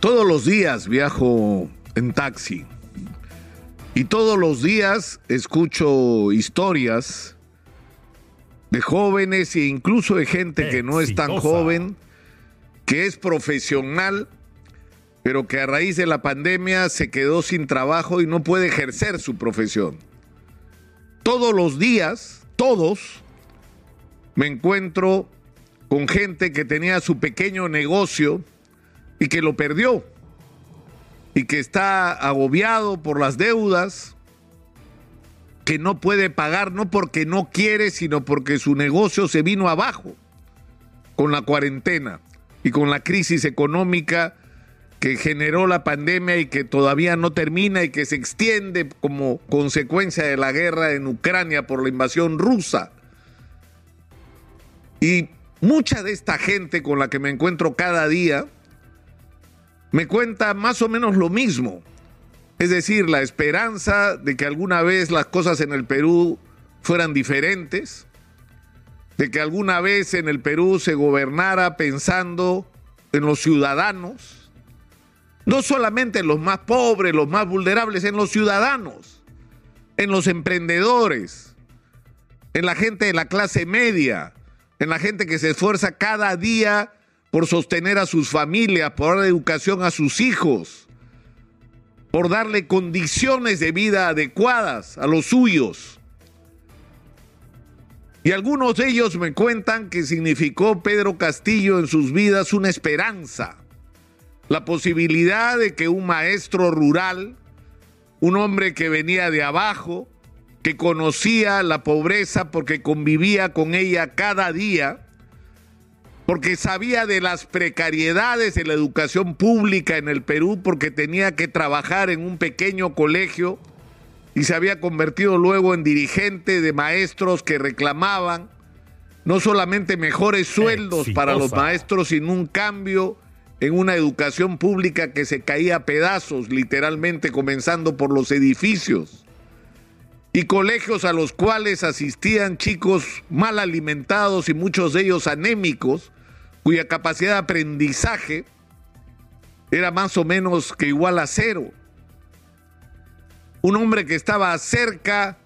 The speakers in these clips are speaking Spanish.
Todos los días viajo en taxi y todos los días escucho historias de jóvenes e incluso de gente que no es tan joven, que es profesional, pero que a raíz de la pandemia se quedó sin trabajo y no puede ejercer su profesión. Todos los días, todos, me encuentro con gente que tenía su pequeño negocio, y que lo perdió y que está agobiado por las deudas, que no puede pagar no porque no quiere, sino porque su negocio se vino abajo con la cuarentena y con la crisis económica que generó la pandemia y que todavía no termina y que se extiende como consecuencia de la guerra en Ucrania por la invasión rusa. Y mucha de esta gente con la que me encuentro cada día, me cuenta más o menos lo mismo. Es decir, la esperanza de que alguna vez las cosas en el Perú fueran diferentes, de que alguna vez en el Perú se gobernara pensando en los ciudadanos, no solamente en los más pobres, los más vulnerables, en los ciudadanos, en los emprendedores, en la gente de la clase media, en la gente que se esfuerza cada día por sostener a sus familias, por dar educación a sus hijos, por darle condiciones de vida adecuadas a los suyos. Y algunos de ellos me cuentan que significó Pedro Castillo en sus vidas una esperanza, la posibilidad de que un maestro rural, un hombre que venía de abajo, que conocía la pobreza porque convivía con ella cada día, porque sabía de las precariedades de la educación pública en el Perú, porque tenía que trabajar en un pequeño colegio y se había convertido luego en dirigente de maestros que reclamaban no solamente mejores sueldos para los maestros, sino un cambio en una educación pública que se caía a pedazos, literalmente comenzando por los edificios, y colegios a los cuales asistían chicos mal alimentados y muchos de ellos anémicos, cuya capacidad de aprendizaje era más o menos que igual a cero. Un hombre que estaba cerca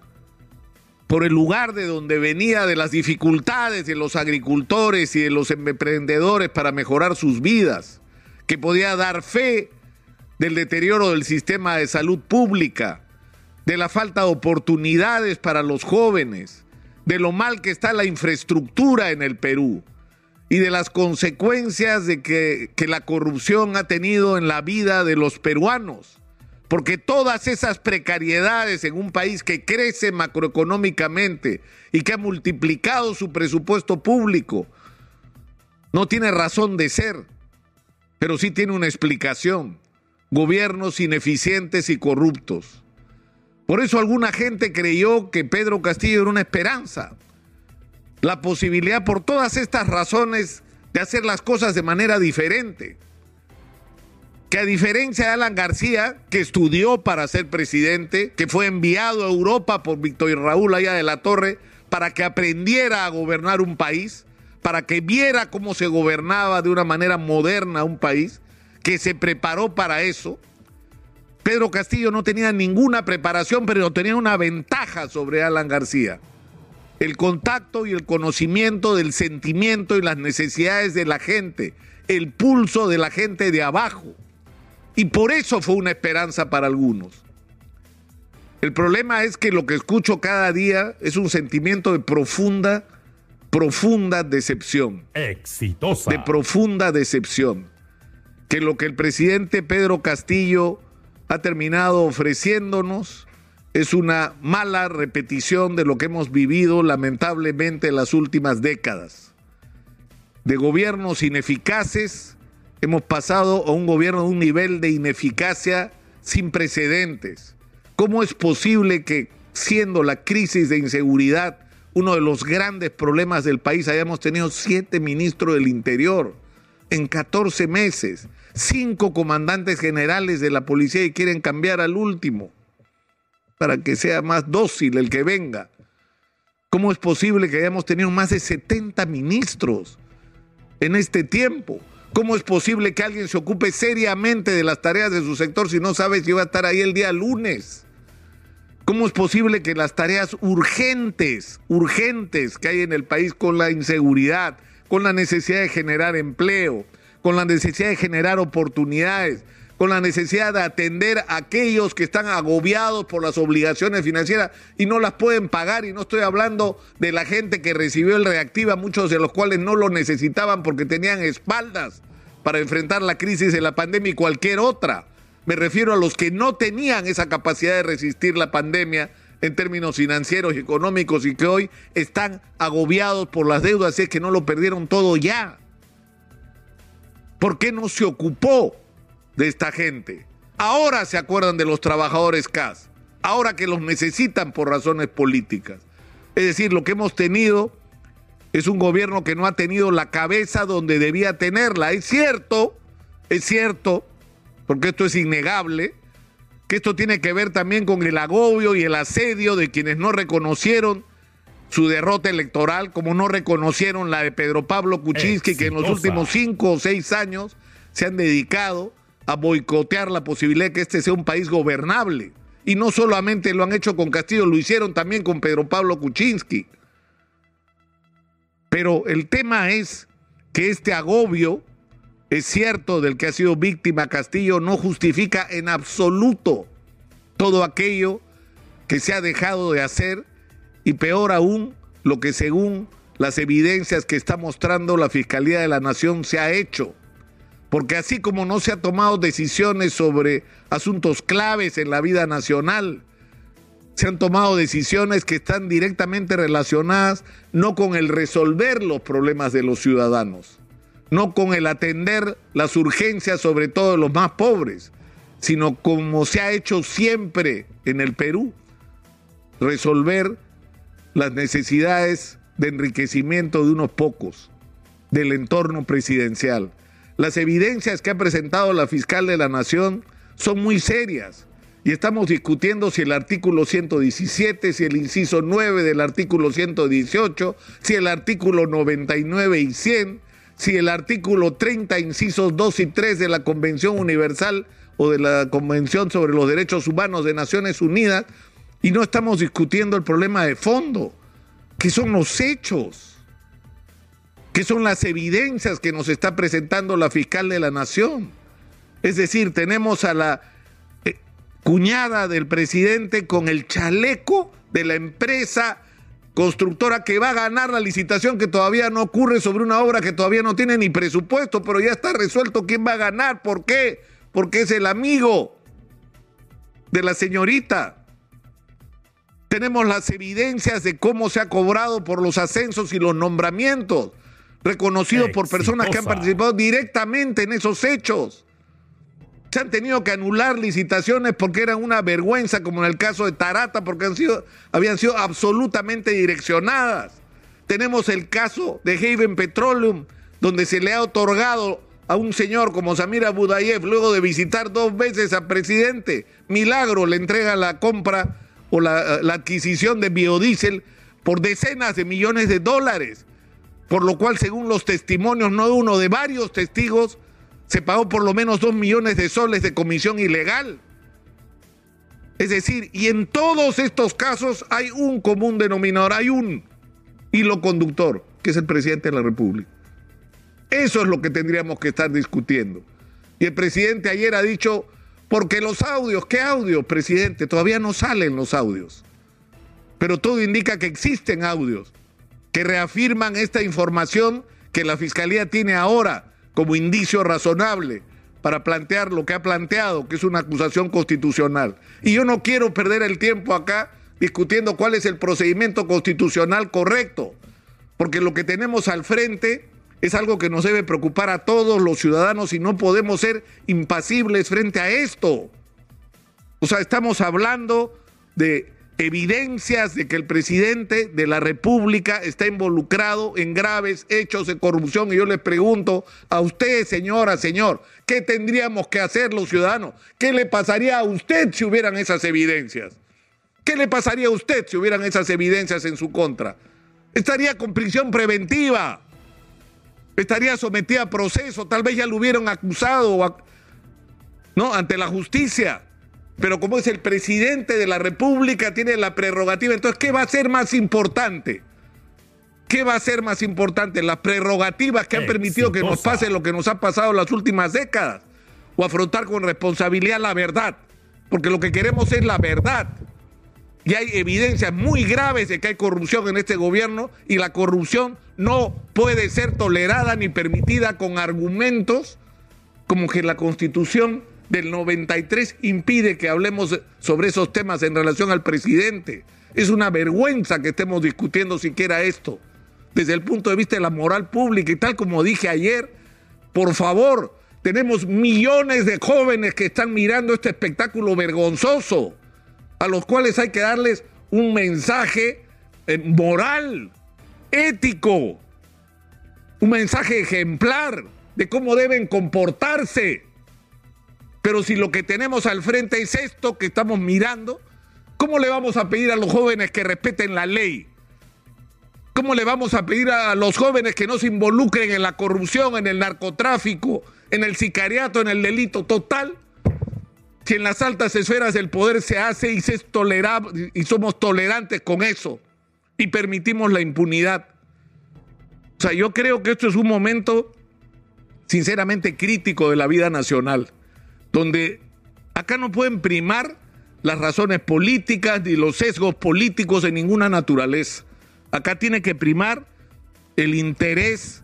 por el lugar de donde venía, de las dificultades de los agricultores y de los emprendedores para mejorar sus vidas, que podía dar fe del deterioro del sistema de salud pública, de la falta de oportunidades para los jóvenes, de lo mal que está la infraestructura en el Perú y de las consecuencias de que, que, la corrupción ha tenido en la vida de los peruanos. Porque todas esas precariedades en un país que crece macroeconómicamente y que ha multiplicado su presupuesto público, no tiene razón de ser, pero sí tiene una explicación. Gobiernos ineficientes y corruptos. Por eso alguna gente creyó que Pedro Castillo era una esperanza la posibilidad por todas estas razones de hacer las cosas de manera diferente. Que a diferencia de Alan García, que estudió para ser presidente, que fue enviado a Europa por Víctor Raúl allá de la Torre para que aprendiera a gobernar un país, para que viera cómo se gobernaba de una manera moderna un país, que se preparó para eso. Pedro Castillo no tenía ninguna preparación, pero tenía una ventaja sobre Alan García el contacto y el conocimiento del sentimiento y las necesidades de la gente, el pulso de la gente de abajo. Y por eso fue una esperanza para algunos. El problema es que lo que escucho cada día es un sentimiento de profunda, profunda decepción. Exitosa. De profunda decepción. Que lo que el presidente Pedro Castillo ha terminado ofreciéndonos es una mala repetición de lo que hemos vivido lamentablemente en las últimas décadas. De gobiernos ineficaces hemos pasado a un gobierno de un nivel de ineficacia sin precedentes. ¿Cómo es posible que siendo la crisis de inseguridad uno de los grandes problemas del país hayamos tenido siete ministros del Interior en 14 meses, cinco comandantes generales de la policía y quieren cambiar al último? Para que sea más dócil el que venga. ¿Cómo es posible que hayamos tenido más de 70 ministros en este tiempo? ¿Cómo es posible que alguien se ocupe seriamente de las tareas de su sector si no sabe si va a estar ahí el día lunes? ¿Cómo es posible que las tareas urgentes, urgentes que hay en el país con la inseguridad, con la necesidad de generar empleo, con la necesidad de generar oportunidades, con la necesidad de atender a aquellos que están agobiados por las obligaciones financieras y no las pueden pagar. Y no estoy hablando de la gente que recibió el reactiva, muchos de los cuales no lo necesitaban porque tenían espaldas para enfrentar la crisis de la pandemia y cualquier otra. Me refiero a los que no tenían esa capacidad de resistir la pandemia en términos financieros y económicos y que hoy están agobiados por las deudas, y es que no lo perdieron todo ya. ¿Por qué no se ocupó de esta gente? Ahora se acuerdan de los trabajadores CAS, ahora que los necesitan por razones políticas. Es decir, lo que hemos tenido es un gobierno que no ha tenido la cabeza donde debía tenerla. Es cierto, es cierto porque esto es innegable, que esto tiene que ver también con el agobio y el asedio de quienes no reconocieron su derrota electoral, como no reconocieron la de Pedro Pablo Kuczynski, que en los últimos cinco o seis años se han dedicado a boicotear la posibilidad de que este sea un país gobernable. Y no solamente lo han hecho con Castillo, lo hicieron también con Pedro Pablo Kuczynski. Pero el tema es que este agobio es cierto del que ha sido víctima Castillo no justifica en absoluto todo aquello que se ha dejado de hacer y peor aún lo que según las evidencias que está mostrando la Fiscalía de la Nación se ha hecho. Porque así como no se ha tomado decisiones sobre asuntos claves en la vida nacional, se han tomado decisiones que están directamente relacionadas no con el resolver los problemas de los ciudadanos, no con el atender las urgencias, sobre todo de los más pobres, sino como se ha hecho siempre en el Perú, resolver las necesidades de enriquecimiento de unos pocos, del entorno presidencial. Las evidencias que ha presentado la fiscal de la Nación son muy serias. Y estamos discutiendo si el artículo 117, si el inciso 9 del artículo 118, si el artículo 99 y 100 si el artículo 30, incisos 2 y 3 de la Convención Universal o de la Convención sobre los Derechos Humanos de Naciones Unidas, y no estamos discutiendo el problema de fondo, que son los hechos, que son las evidencias que nos está presentando la fiscal de la Nación. Es decir, tenemos a la eh, cuñada del presidente con el chaleco de la empresa constructora que va a ganar la licitación que todavía no ocurre sobre una obra que todavía no tiene ni presupuesto, pero ya está resuelto quién va a ganar. ¿Por qué? Porque es el amigo de la señorita. Tenemos las evidencias de cómo se ha cobrado por los ascensos y los nombramientos, reconocidos por personas que han participado directamente en esos hechos. Se han tenido que anular licitaciones porque eran una vergüenza, como en el caso de Tarata, porque han sido, habían sido absolutamente direccionadas. Tenemos el caso de Haven Petroleum, donde se le ha otorgado a un señor como Samira Budayev, luego de visitar dos veces al presidente, milagro le entrega la compra o la, la adquisición de biodiesel por decenas de millones de dólares, por lo cual, según los testimonios, no de uno, de varios testigos, se pagó por lo menos dos millones de soles de comisión ilegal. Es decir, y en todos estos casos hay un común denominador, hay un hilo conductor, que es el presidente de la República. Eso es lo que tendríamos que estar discutiendo. Y el presidente ayer ha dicho, porque los audios, ¿qué audios, presidente? Todavía no salen los audios. Pero todo indica que existen audios que reafirman esta información que la Fiscalía tiene ahora como indicio razonable para plantear lo que ha planteado, que es una acusación constitucional. Y yo no quiero perder el tiempo acá discutiendo cuál es el procedimiento constitucional correcto, porque lo que tenemos al frente es algo que nos debe preocupar a todos los ciudadanos y no podemos ser impasibles frente a esto. O sea, estamos hablando de evidencias de que el presidente de la República está involucrado en graves hechos de corrupción. Y yo les pregunto a usted, señora, señor, ¿qué tendríamos que hacer los ciudadanos? ¿Qué le pasaría a usted si hubieran esas evidencias? ¿Qué le pasaría a usted si hubieran esas evidencias en su contra? Estaría con prisión preventiva. estaría sometida a proceso, tal vez ya lo hubieran acusado ¿no? ante la justicia. Pero como es el presidente de la República, tiene la prerrogativa. Entonces, ¿qué va a ser más importante? ¿Qué va a ser más importante? ¿Las prerrogativas que han permitido que nos pase lo que nos ha pasado en las últimas décadas? ¿O afrontar con responsabilidad la verdad? Porque lo que queremos es la verdad. Y hay evidencias muy graves de que hay corrupción en este gobierno y la corrupción no puede ser tolerada ni permitida con argumentos como que la constitución del 93 impide que hablemos sobre esos temas en relación al presidente. Es una vergüenza que estemos discutiendo siquiera esto desde el punto de vista de la moral pública y tal como dije ayer, por favor, tenemos millones de jóvenes que están mirando este espectáculo vergonzoso, a los cuales hay que darles un mensaje eh, moral, ético, un mensaje ejemplar de cómo deben comportarse. Pero si lo que tenemos al frente es esto que estamos mirando, ¿cómo le vamos a pedir a los jóvenes que respeten la ley? ¿Cómo le vamos a pedir a los jóvenes que no se involucren en la corrupción, en el narcotráfico, en el sicariato, en el delito total? Si en las altas esferas del poder se hace y, se y somos tolerantes con eso y permitimos la impunidad. O sea, yo creo que esto es un momento sinceramente crítico de la vida nacional, donde acá no pueden primar las razones políticas ni los sesgos políticos de ninguna naturaleza. Acá tiene que primar el interés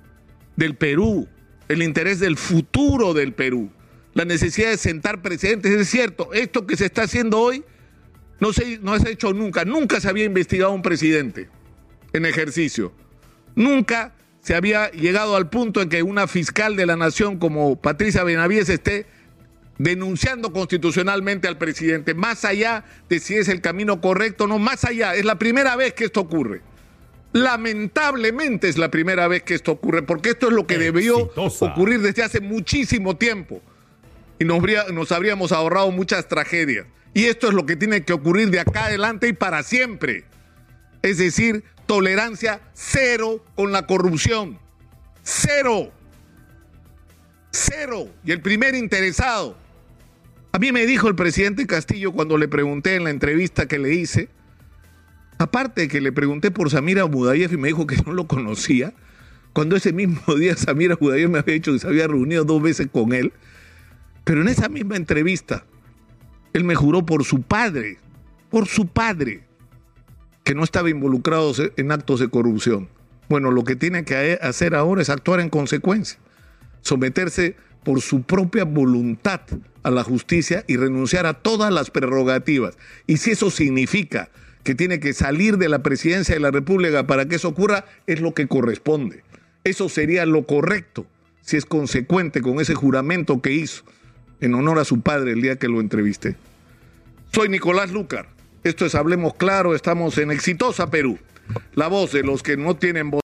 del Perú, el interés del futuro del Perú, la necesidad de sentar precedentes. Es cierto, esto que se está haciendo hoy no se, no ha hecho nunca. Nunca se había investigado un presidente en ejercicio. Nunca se había llegado al punto en que una fiscal de la nación como Patricia Benavides esté denunciando constitucionalmente al presidente, más allá de si es el camino correcto o no, más allá, es la primera vez que esto ocurre. Lamentablemente es la primera vez que esto ocurre, porque esto es lo que debió ocurrir desde hace muchísimo tiempo. Y nos, nos habríamos ahorrado muchas tragedias. Y esto es lo que tiene que ocurrir de acá adelante y para siempre. Es decir, tolerancia cero con la corrupción. Cero. Cero. Y el primer interesado. A mí me dijo el presidente Castillo cuando le pregunté en la entrevista que le hice, Aparte de que le pregunté por Samira Budayev y me dijo que no lo conocía, cuando ese mismo día Samira Budayev me había dicho que se había reunido dos veces con él, pero en esa misma entrevista, él me juró por su padre, por su padre, que no estaba involucrado en actos de corrupción. Bueno, lo que tiene que hacer ahora es actuar en consecuencia, someterse por su propia voluntad a la justicia y renunciar a todas las prerrogativas. Y si eso significa que tiene que salir de la presidencia de la República para que eso ocurra, es lo que corresponde. Eso sería lo correcto, si es consecuente con ese juramento que hizo en honor a su padre el día que lo entrevisté. Soy Nicolás Lucar. Esto es Hablemos Claro, estamos en Exitosa Perú. La voz de los que no tienen voz.